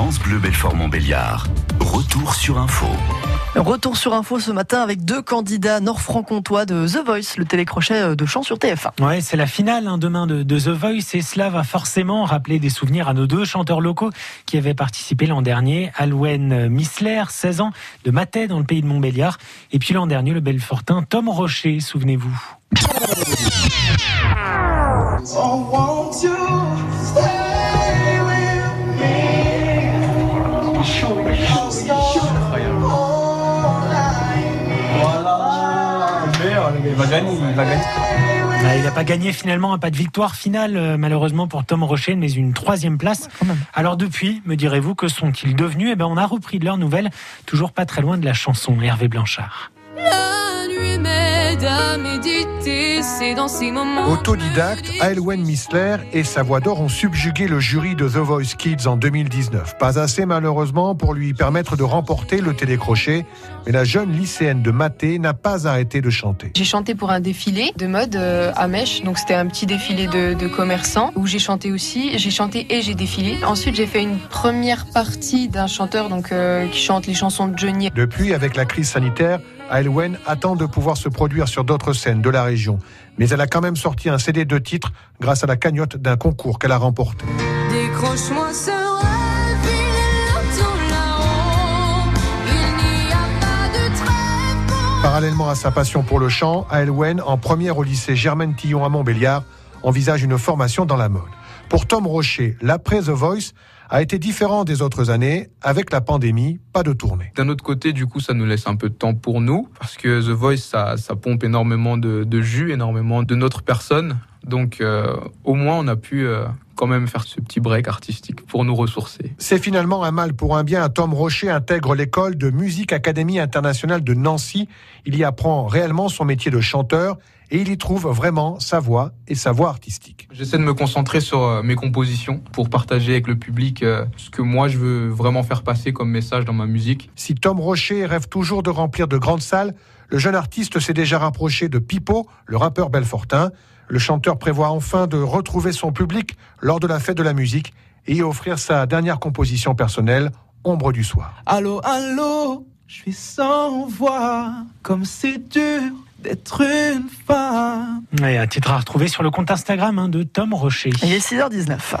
France Bleu Belfort Montbéliard. Retour sur info. Retour sur info ce matin avec deux candidats nord-franc-comtois de The Voice, le télécrochet de chant sur TF1. Ouais, c'est la finale hein, demain de, The Voice et cela va forcément rappeler des souvenirs à nos deux chanteurs locaux qui avaient participé l'an dernier. Alwen Missler, 16 ans, de Matais dans le pays de Montbéliard. Et puis l'an dernier, le Belfortin Tom Rocher, souvenez-vous. Il va gagner, il va gagner. Bah, il n'a pas gagné finalement, pas de victoire finale euh, malheureusement pour Tom Rocher, mais une troisième place. Alors depuis, me direz-vous, que sont-ils devenus? Eh ben, on a repris de leurs nouvelles, toujours pas très loin de la chanson Hervé Blanchard. À méditer, c'est dans ces moments. Autodidacte, Aelwen Missler et sa voix d'or ont subjugué le jury de The Voice Kids en 2019. Pas assez malheureusement pour lui permettre de remporter le télécrochet, mais la jeune lycéenne de Maté n'a pas arrêté de chanter. J'ai chanté pour un défilé de mode euh, à Mèche, donc c'était un petit défilé de, commerçants où j'ai chanté aussi. J'ai chanté et j'ai défilé. Ensuite, j'ai fait une première partie d'un chanteur donc euh, qui chante les chansons de Johnny. Depuis, avec la crise sanitaire, Aelwen attend de pouvoir se produire sur d'autres scènes de la région. Mais elle a quand même sorti un CD de titres grâce à la cagnotte d'un concours qu'elle a remporté. Décroche-moi Parallèlement à sa passion pour le chant, Aelwen, en première au lycée Germaine Tillon à Montbéliard, envisage une formation dans la mode. Pour Tom Rocher, l'après The Voice a été différent des autres années. Avec la pandémie, pas de tournée. D'un autre côté, du coup, ça nous laisse un peu de temps pour nous, parce que The Voice, ça, pompe énormément de, jus, énormément de notre personne. Donc, euh, au moins, on a pu euh, quand même faire ce petit break artistique pour nous ressourcer. C'est finalement un mal pour un bien. Tom Rocher intègre l'école de musique Académie internationale de Nancy. Il y apprend réellement son métier de chanteur et il y trouve vraiment sa voix et sa voix artistique. J'essaie de me concentrer sur euh, mes compositions pour partager avec le public euh, ce que moi je veux vraiment faire passer comme message dans ma musique. Si Tom Rocher rêve toujours de remplir de grandes salles, le jeune artiste s'est déjà rapproché de Pipo, le rappeur belfortin. Le chanteur prévoit enfin de retrouver son public lors de la fête de la musique et y offrir sa dernière composition personnelle, Ombre du soir. Allô, allô, je suis sans voix, comme c'est dur d'être une femme. un titre à retrouver sur le compte Instagram hein, de Tom Rocher. Il est 6h19.